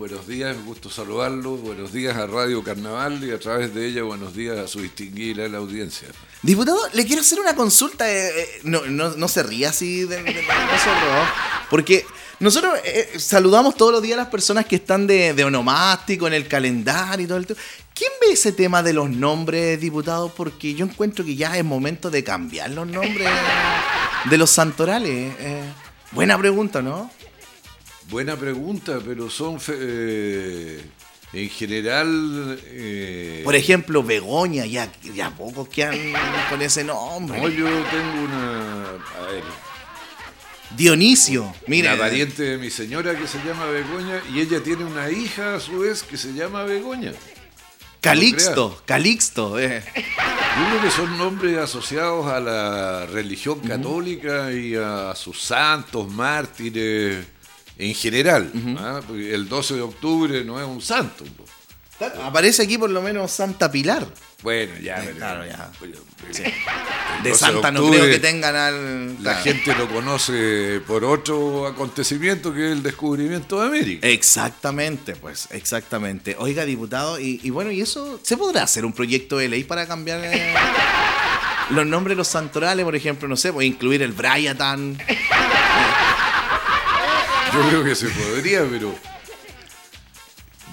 Buenos días, gusto saludarlo. Buenos días a Radio Carnaval y a través de ella buenos días a su distinguida la audiencia. Diputado, le quiero hacer una consulta. eh, eh, no, no, se ría así de, de- de nosotros, ¿no? Porque nosotros eh, saludamos todos los días a las personas que están de, de onomástico en el calendario y todo el tema. ¿Quién ve ese tema de los nombres, diputado? Porque yo encuentro que ya es momento de cambiar los nombres de los santorales. buena pregunta, ¿no? Buena pregunta, pero son fe- eh, en general. eh, Por ejemplo, Begoña, ya, ya pocos quedan con ese nombre. no, yo tengo una. A ver, Dionisio, mira. una pariente de mi señora que se llama Begoña y ella tiene una hija a su vez que se llama Begoña. Calixto, Calixto. eh. Yo creo que son nombres asociados a la religión católica y a sus santos, mártires en general. Porque el 12 de octubre no es un santo. Aparece aquí por lo menos Santa Pilar. Bueno, ya, Eh, pero- claro, ya. Sí. De 12 Santa no octubre, creo que tengan al. La gente lo conoce por otro acontecimiento que es el descubrimiento de América. Exactamente, pues, exactamente. Oiga, diputado, y, y bueno, ¿y eso se podrá hacer un proyecto de ley para cambiar eh, los nombres de los santorales, por ejemplo? No sé, pues incluir el Bryatan. Yo creo que se podría, pero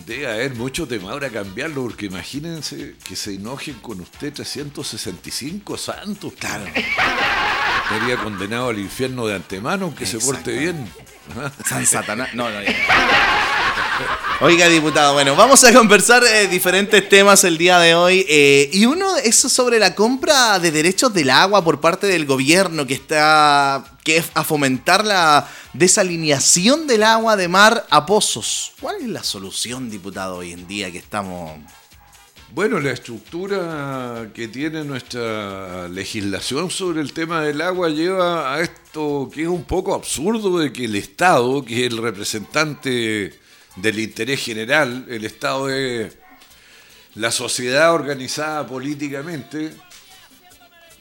debe haber mucho tema ahora cambiarlo, porque imagínense que se enojen con usted 365 santos. Claro. Estaría condenado al infierno de antemano, aunque se porte bien. San Satanás. No, no, ya. Oiga, diputado, bueno, vamos a conversar eh, diferentes temas el día de hoy. eh, y uno es sobre la compra de derechos del agua por parte del gobierno que está. Que es a fomentar la desalineación del agua de mar a pozos. ¿Cuál es la solución, diputado, hoy en día que estamos. Bueno, la estructura que tiene nuestra legislación sobre el tema del agua lleva a esto que es un poco absurdo de que el Estado, que es el representante del interés general, el Estado es la sociedad organizada políticamente,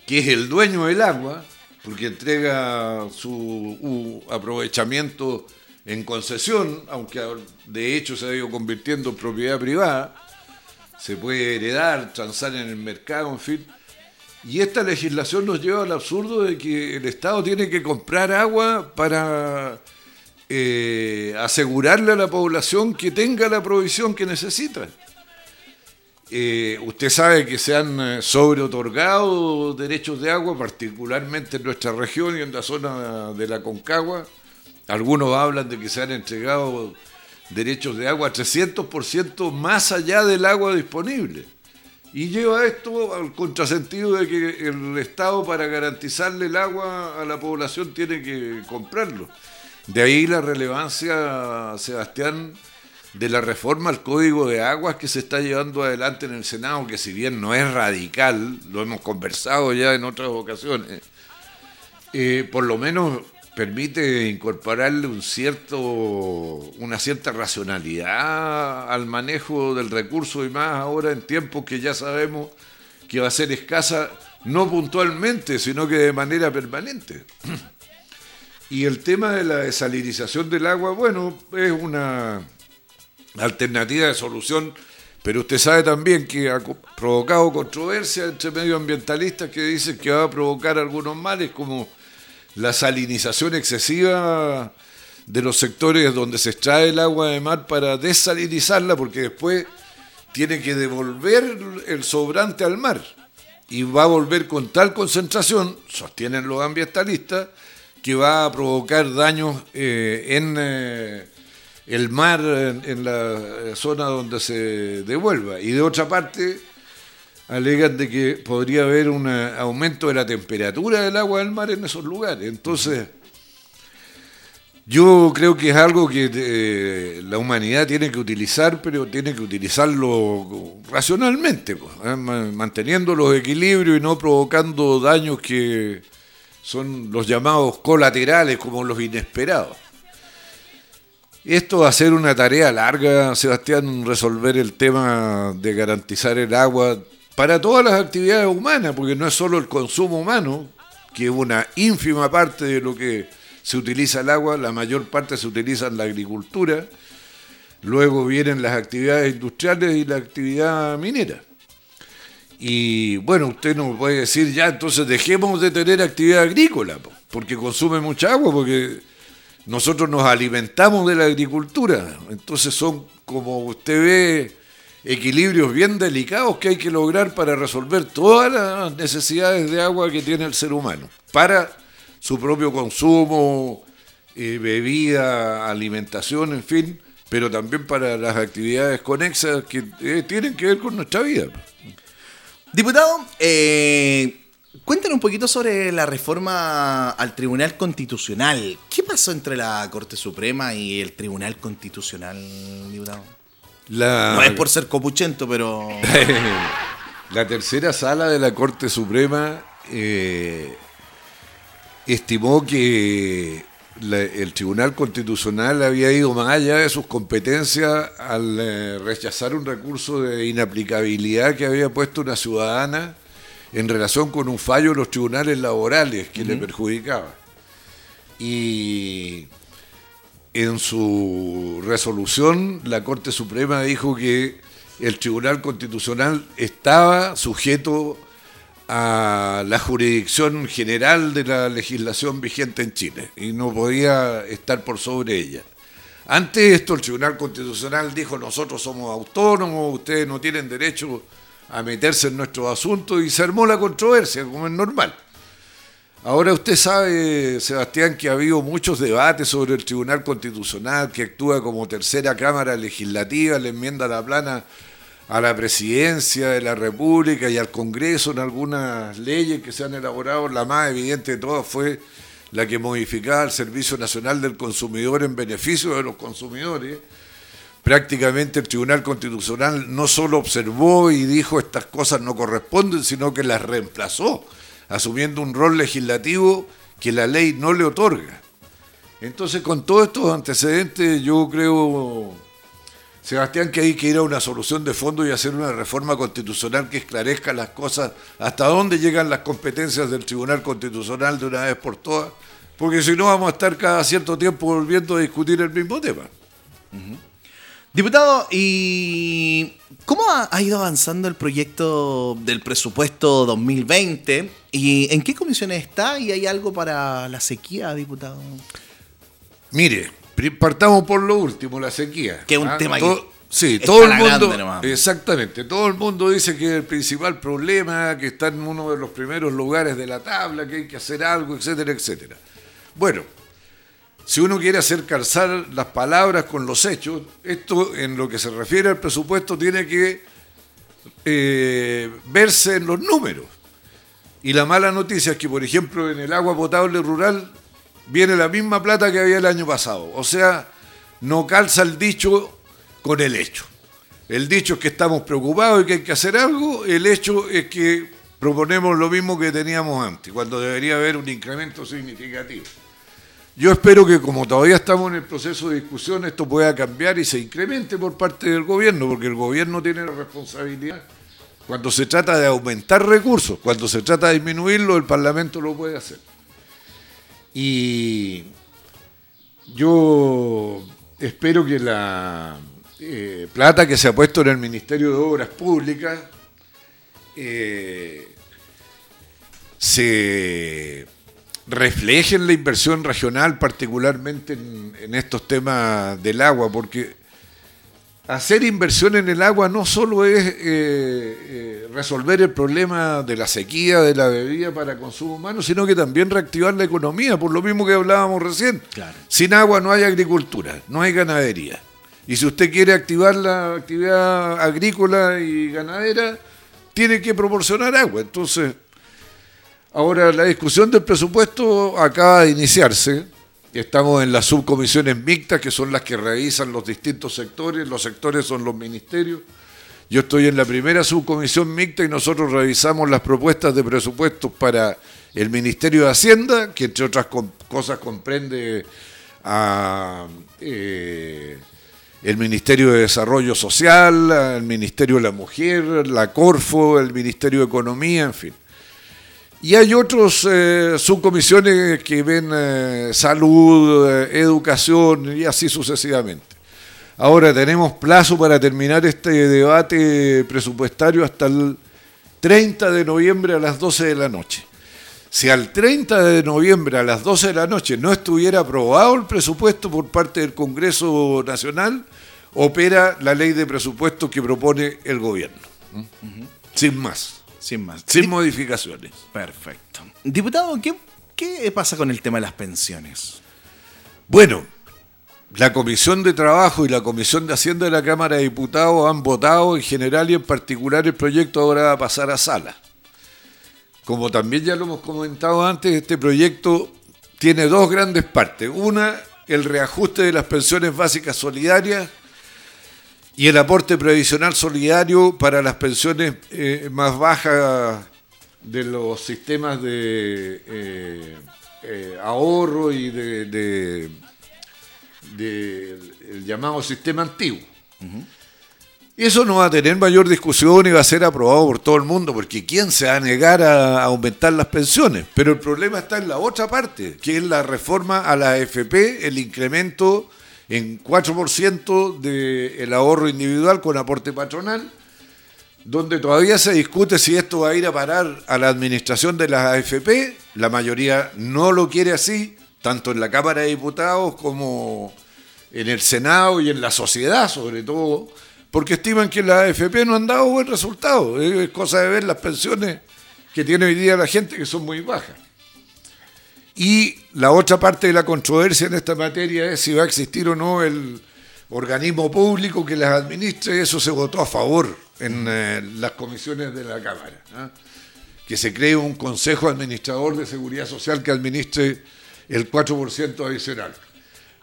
que es el dueño del agua, porque entrega su aprovechamiento en concesión, aunque de hecho se ha ido convirtiendo en propiedad privada, se puede heredar, transar en el mercado, en fin. Y esta legislación nos lleva al absurdo de que el Estado tiene que comprar agua para eh, asegurarle a la población que tenga la provisión que necesita. Eh, usted sabe que se han eh, sobreotorgado derechos de agua, particularmente en nuestra región y en la zona de la Concagua. Algunos hablan de que se han entregado derechos de agua 300% más allá del agua disponible. Y lleva esto al contrasentido de que el Estado para garantizarle el agua a la población tiene que comprarlo. De ahí la relevancia, Sebastián, de la reforma al Código de Aguas que se está llevando adelante en el Senado, que si bien no es radical, lo hemos conversado ya en otras ocasiones, eh, por lo menos permite incorporarle un cierto, una cierta racionalidad al manejo del recurso y más ahora en tiempos que ya sabemos que va a ser escasa, no puntualmente, sino que de manera permanente. Y el tema de la desalinización del agua, bueno, es una alternativa de solución, pero usted sabe también que ha provocado controversia entre medioambientalistas que dicen que va a provocar algunos males como la salinización excesiva de los sectores donde se extrae el agua de mar para desalinizarla, porque después tiene que devolver el sobrante al mar. Y va a volver con tal concentración, sostienen los ambientalistas, que va a provocar daños eh, en eh, el mar, en, la zona donde se devuelva. Y de otra parte, alegan de que podría haber un aumento de la temperatura del agua del mar en esos lugares. Entonces, yo creo que es algo que eh, la humanidad tiene que utilizar, pero tiene que utilizarlo racionalmente, pues, ¿eh? Ma- manteniendo los equilibrios y no provocando daños que son los llamados colaterales, como los inesperados. Esto va a ser una tarea larga, Sebastián, resolver el tema de garantizar el agua para todas las actividades humanas, porque no es solo el consumo humano, que es una ínfima parte de lo que se utiliza el agua, la mayor parte se utiliza en la agricultura, luego vienen las actividades industriales y la actividad minera. Y bueno, usted nos puede decir, ya, entonces dejemos de tener actividad agrícola, porque consume mucha agua, porque nosotros nos alimentamos de la agricultura. Entonces son, como usted ve, equilibrios bien delicados que hay que lograr para resolver todas las necesidades de agua que tiene el ser humano, para su propio consumo, eh, bebida, alimentación, en fin, pero también para las actividades conexas que eh, tienen que ver con nuestra vida. Diputado, eh, cuéntanos un poquito sobre la reforma al Tribunal Constitucional. ¿Qué pasó entre la Corte Suprema y el Tribunal Constitucional, diputado? No es por ser copuchento, pero... la tercera sala de la Corte Suprema eh, estimó que el Tribunal Constitucional había ido más allá de sus competencias al eh, rechazar un recurso de inaplicabilidad que había puesto una ciudadana en relación con un fallo de los tribunales laborales que le perjudicaba. Y en su resolución la Corte Suprema dijo que el Tribunal Constitucional estaba sujeto a la jurisdicción general de la legislación vigente en Chile y no podía estar por sobre ella. Ante esto, el Tribunal Constitucional dijo, nosotros somos autónomos, ustedes no tienen derecho a meterse en nuestros asuntos y se armó la controversia, como es normal. Ahora usted sabe, Sebastián, que ha habido muchos debates sobre el Tribunal Constitucional, que actúa como tercera Cámara Legislativa, le enmienda la plana a la presidencia de la República y al Congreso en algunas leyes que se han elaborado. La más evidente de todas fue la que modificaba el Servicio Nacional del Consumidor en beneficio de los consumidores. Prácticamente el Tribunal Constitucional no solo observó y dijo estas cosas no corresponden, sino que las reemplazó, asumiendo un rol legislativo que la ley no le otorga. Entonces, con todos estos antecedentes, yo creo Sebastián, que hay que ir a una solución de fondo y hacer una reforma constitucional que esclarezca las cosas, hasta dónde llegan las competencias del Tribunal Constitucional de una vez por todas, porque si no vamos a estar cada cierto tiempo volviendo a discutir el mismo tema. Diputado, ¿y cómo ha, ido avanzando el proyecto del presupuesto 2020? ¿Y en qué comisiones está? ¿Y hay algo para la sequía, diputado? Mire, Partamos por lo último, la sequía. Que es un ¿ah? tema Sí, todo el mundo. Exactamente. Todo el mundo dice que el principal problema, que está en uno de los primeros lugares de la tabla, que hay que hacer algo, etcétera, etcétera. Bueno, si uno quiere hacer calzar las palabras con los hechos, esto en lo que se refiere al presupuesto tiene que eh, verse en los números. Y la mala noticia es que, por ejemplo, en el agua potable rural viene la misma plata que había el año pasado. O sea, no calza el dicho con el hecho. El dicho es que estamos preocupados y que hay que hacer algo, el hecho es que proponemos lo mismo que teníamos antes, cuando debería haber un incremento significativo. Yo espero que como todavía estamos en el proceso de discusión, esto pueda cambiar y se incremente por parte del gobierno, porque el gobierno tiene la responsabilidad. Cuando se trata de aumentar recursos, cuando se trata de disminuirlo, el Parlamento lo puede hacer. Y yo espero que la eh, plata que se ha puesto en el Ministerio de Obras Públicas eh, se refleje en la inversión regional, particularmente en estos temas del agua, porque hacer inversión en el agua no solo es eh, eh, resolver el problema de la sequía, de la bebida para consumo humano, sino que también reactivar la economía, por lo mismo que hablábamos recién. Sin agua no hay agricultura, no hay ganadería. Y si usted quiere activar la actividad agrícola y ganadera, tiene que proporcionar agua. Entonces, ahora la discusión del presupuesto acaba de iniciarse Estamos en las subcomisiones mixtas, que son las que revisan los distintos sectores. Los sectores son los ministerios. Yo estoy en la primera subcomisión mixta y nosotros revisamos las propuestas de presupuestos para el Ministerio de Hacienda, que entre otras cosas comprende a eh, el Ministerio de Desarrollo Social, el Ministerio de la Mujer, la Corfo, el Ministerio de Economía, en fin. Y hay otros eh, subcomisiones que ven eh, salud, eh, educación y así sucesivamente. Ahora tenemos plazo para terminar este debate presupuestario hasta el 30 de noviembre a las 12 de la noche. Si al 30 de noviembre a las 12 de la noche no estuviera aprobado el presupuesto por parte del Congreso Nacional, opera la ley de presupuesto que propone el gobierno. Sin más. Sin más. Sin modificaciones. Perfecto. Diputado, ¿qué, ¿qué pasa con el tema de las pensiones? Bueno, la Comisión de Trabajo y la Comisión de Hacienda de la Cámara de Diputados han votado en general y en particular el proyecto ahora va a pasar a sala. Como también ya lo hemos comentado antes, este proyecto tiene dos grandes partes. Una, el reajuste de las pensiones básicas solidarias y el aporte previsional solidario para las pensiones eh, más bajas de los sistemas de eh, eh, ahorro y de, del llamado sistema antiguo. Y eso no va a tener mayor discusión y va a ser aprobado por todo el mundo, porque ¿quién se va a negar a aumentar las pensiones? Pero el problema está en la otra parte, que es la reforma a la AFP, el incremento en 4% del ahorro individual con aporte patronal, donde todavía se discute si esto va a ir a parar a la administración de las AFP. La mayoría no lo quiere así, tanto en la Cámara de Diputados como en el Senado y en la sociedad sobre todo, porque estiman que las AFP no han dado buen resultado. Es cosa de ver las pensiones que tiene hoy día la gente que son muy bajas. Y la otra parte de la controversia en esta materia es si va a existir o no el organismo público que las administre. Eso se votó a favor en eh, las comisiones de la Cámara. Que se cree un consejo administrador de seguridad social que administre el 4% adicional.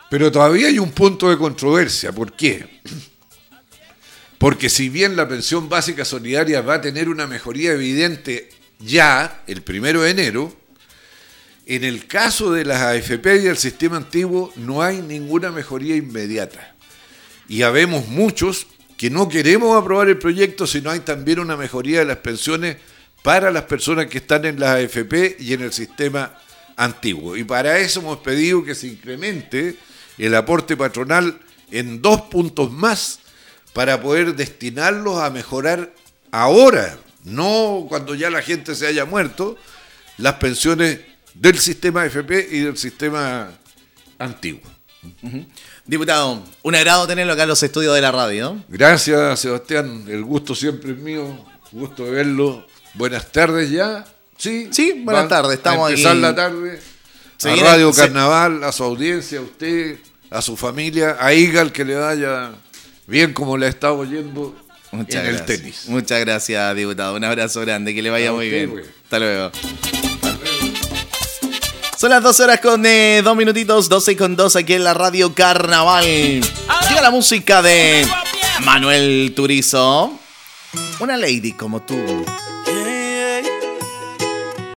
Pero todavía hay un punto de controversia. ¿Por qué? Porque si bien la pensión básica solidaria va a tener una mejoría evidente ya, el primero de enero, en el caso de las AFP y el sistema antiguo no hay ninguna mejoría inmediata. Y habemos muchos que no queremos aprobar el proyecto si no hay también una mejoría de las pensiones para las personas que están en las AFP y en el sistema antiguo. Y para eso hemos pedido que se incremente el aporte patronal en dos puntos más para poder destinarlos a mejorar ahora, no cuando ya la gente se haya muerto, las pensiones del sistema FP y del sistema antiguo. Diputado, un agrado tenerlo acá en los estudios de la radio. Gracias, Sebastián. El gusto siempre es mío. Gusto de verlo. Buenas tardes ya. Sí, sí buenas tardes. Estamos a empezar la tarde. a Radio Carnaval, a su audiencia, a usted, a su familia, a Igal que le vaya bien como le está oyendo en el tenis. Muchas gracias, diputado. Un abrazo grande, que le vaya muy bien. Hasta luego. Son las 12 horas con eh, dos minutitos, 12 con 2 aquí en la radio Carnaval. Llega la música de Manuel Turizo. Una lady como tú.